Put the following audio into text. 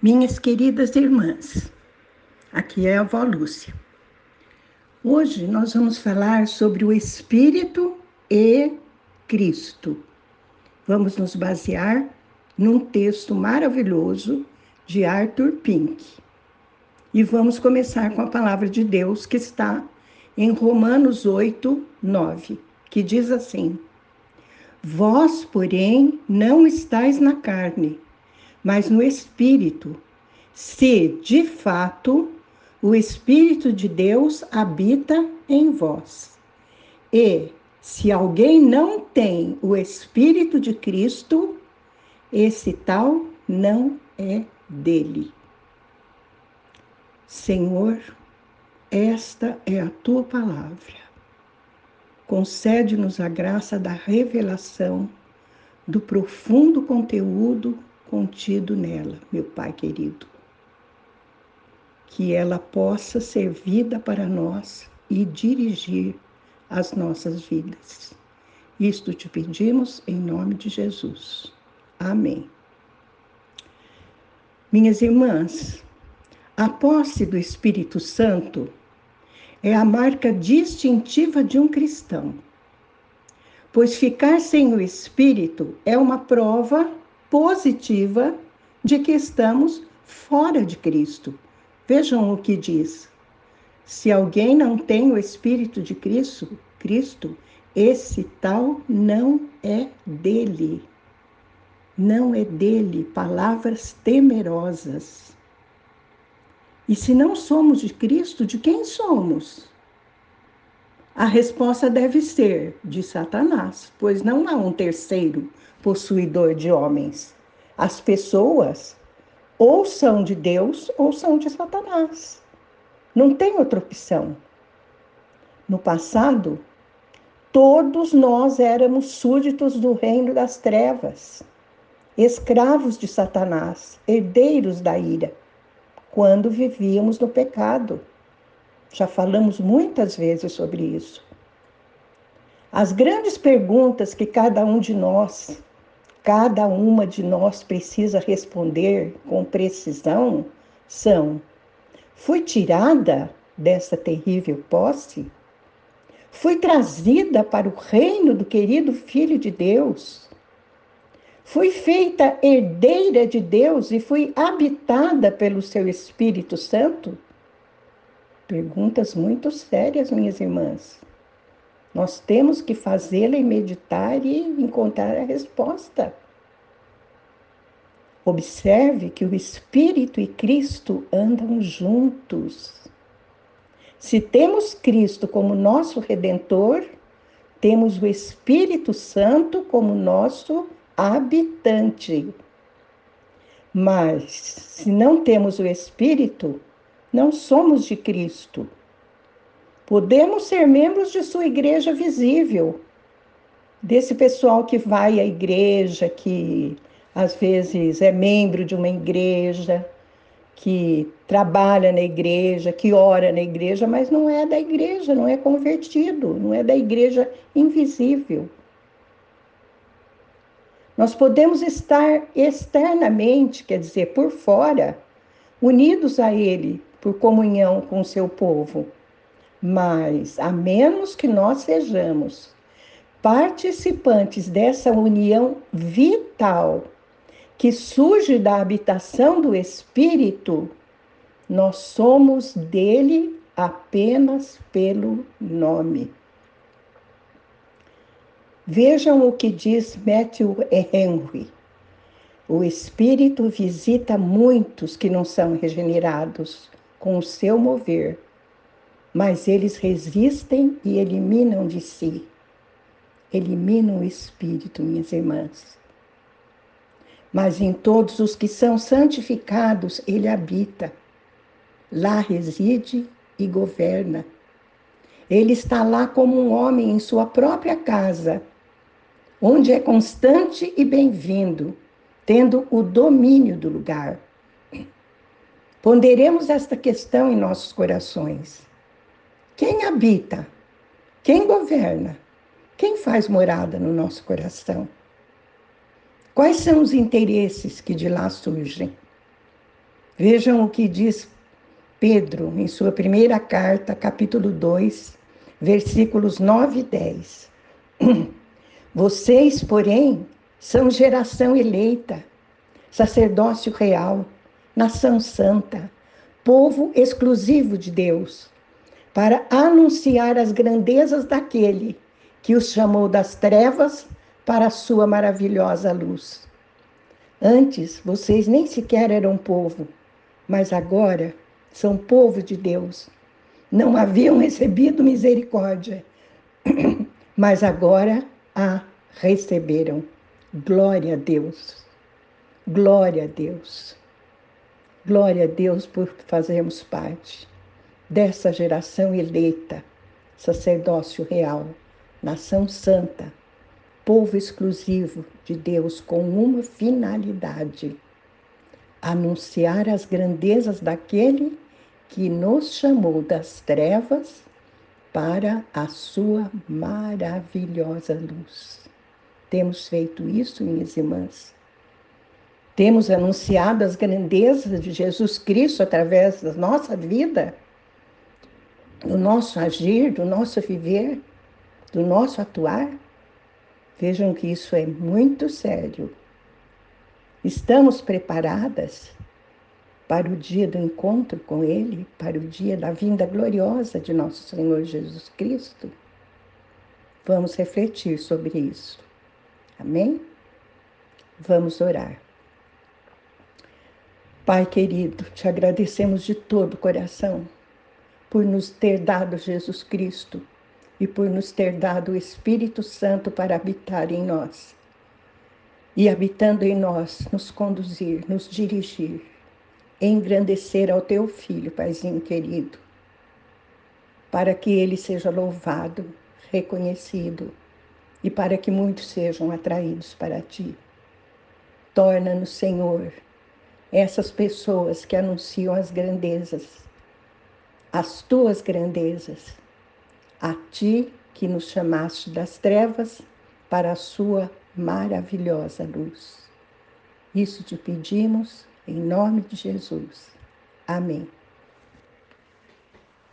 Minhas queridas irmãs, aqui é a avó Lúcia. Hoje nós vamos falar sobre o Espírito e Cristo. Vamos nos basear num texto maravilhoso de Arthur Pink. E vamos começar com a palavra de Deus que está em Romanos 8, 9, que diz assim: Vós, porém, não estáis na carne mas no Espírito, se de fato o Espírito de Deus habita em vós. E se alguém não tem o Espírito de Cristo, esse tal não é dele. Senhor, esta é a tua palavra. Concede-nos a graça da revelação do profundo conteúdo contido nela, meu Pai querido. Que ela possa ser vida para nós e dirigir as nossas vidas. Isto te pedimos em nome de Jesus. Amém. Minhas irmãs, a posse do Espírito Santo é a marca distintiva de um cristão, pois ficar sem o Espírito é uma prova positiva de que estamos fora de Cristo. Vejam o que diz. Se alguém não tem o Espírito de Cristo, Cristo, esse tal não é dele. Não é dele. Palavras temerosas. E se não somos de Cristo, de quem somos? A resposta deve ser de Satanás, pois não há um terceiro possuidor de homens. As pessoas ou são de Deus ou são de Satanás. Não tem outra opção. No passado, todos nós éramos súditos do reino das trevas, escravos de Satanás, herdeiros da ira, quando vivíamos no pecado. Já falamos muitas vezes sobre isso. As grandes perguntas que cada um de nós, cada uma de nós precisa responder com precisão são: fui tirada dessa terrível posse? Fui trazida para o reino do querido Filho de Deus? Fui feita herdeira de Deus e fui habitada pelo seu Espírito Santo? Perguntas muito sérias, minhas irmãs. Nós temos que fazê-la e meditar e encontrar a resposta. Observe que o Espírito e Cristo andam juntos. Se temos Cristo como nosso redentor, temos o Espírito Santo como nosso habitante. Mas se não temos o Espírito, não somos de Cristo. Podemos ser membros de sua igreja visível, desse pessoal que vai à igreja, que às vezes é membro de uma igreja, que trabalha na igreja, que ora na igreja, mas não é da igreja, não é convertido, não é da igreja invisível. Nós podemos estar externamente, quer dizer, por fora, unidos a Ele, por comunhão com o seu povo. Mas, a menos que nós sejamos participantes dessa união vital que surge da habitação do Espírito, nós somos dele apenas pelo nome. Vejam o que diz Matthew Henry. O Espírito visita muitos que não são regenerados com o seu mover, mas eles resistem e eliminam de si. Eliminam o Espírito, minhas irmãs. Mas em todos os que são santificados, ele habita. Lá reside e governa. Ele está lá como um homem em sua própria casa, onde é constante e bem-vindo tendo o domínio do lugar. Ponderemos esta questão em nossos corações. Quem habita? Quem governa? Quem faz morada no nosso coração? Quais são os interesses que de lá surgem? Vejam o que diz Pedro em sua primeira carta, capítulo 2, versículos 9 e 10. Vocês, porém, são geração eleita, sacerdócio real, nação santa, povo exclusivo de Deus, para anunciar as grandezas daquele que os chamou das trevas para a sua maravilhosa luz. Antes, vocês nem sequer eram povo, mas agora são povo de Deus. Não haviam recebido misericórdia, mas agora a receberam. Glória a Deus. Glória a Deus. Glória a Deus por fazermos parte dessa geração eleita, sacerdócio real, nação santa, povo exclusivo de Deus com uma finalidade: anunciar as grandezas daquele que nos chamou das trevas para a sua maravilhosa luz. Temos feito isso, minhas irmãs. Temos anunciado as grandezas de Jesus Cristo através da nossa vida, do nosso agir, do nosso viver, do nosso atuar. Vejam que isso é muito sério. Estamos preparadas para o dia do encontro com Ele, para o dia da vinda gloriosa de nosso Senhor Jesus Cristo? Vamos refletir sobre isso. Amém? Vamos orar. Pai querido, te agradecemos de todo o coração por nos ter dado Jesus Cristo e por nos ter dado o Espírito Santo para habitar em nós. E habitando em nós, nos conduzir, nos dirigir, engrandecer ao teu filho, Paizinho querido, para que ele seja louvado, reconhecido e para que muitos sejam atraídos para ti. Torna-nos, Senhor, essas pessoas que anunciam as grandezas, as tuas grandezas, a ti que nos chamaste das trevas para a sua maravilhosa luz. Isso te pedimos em nome de Jesus. Amém.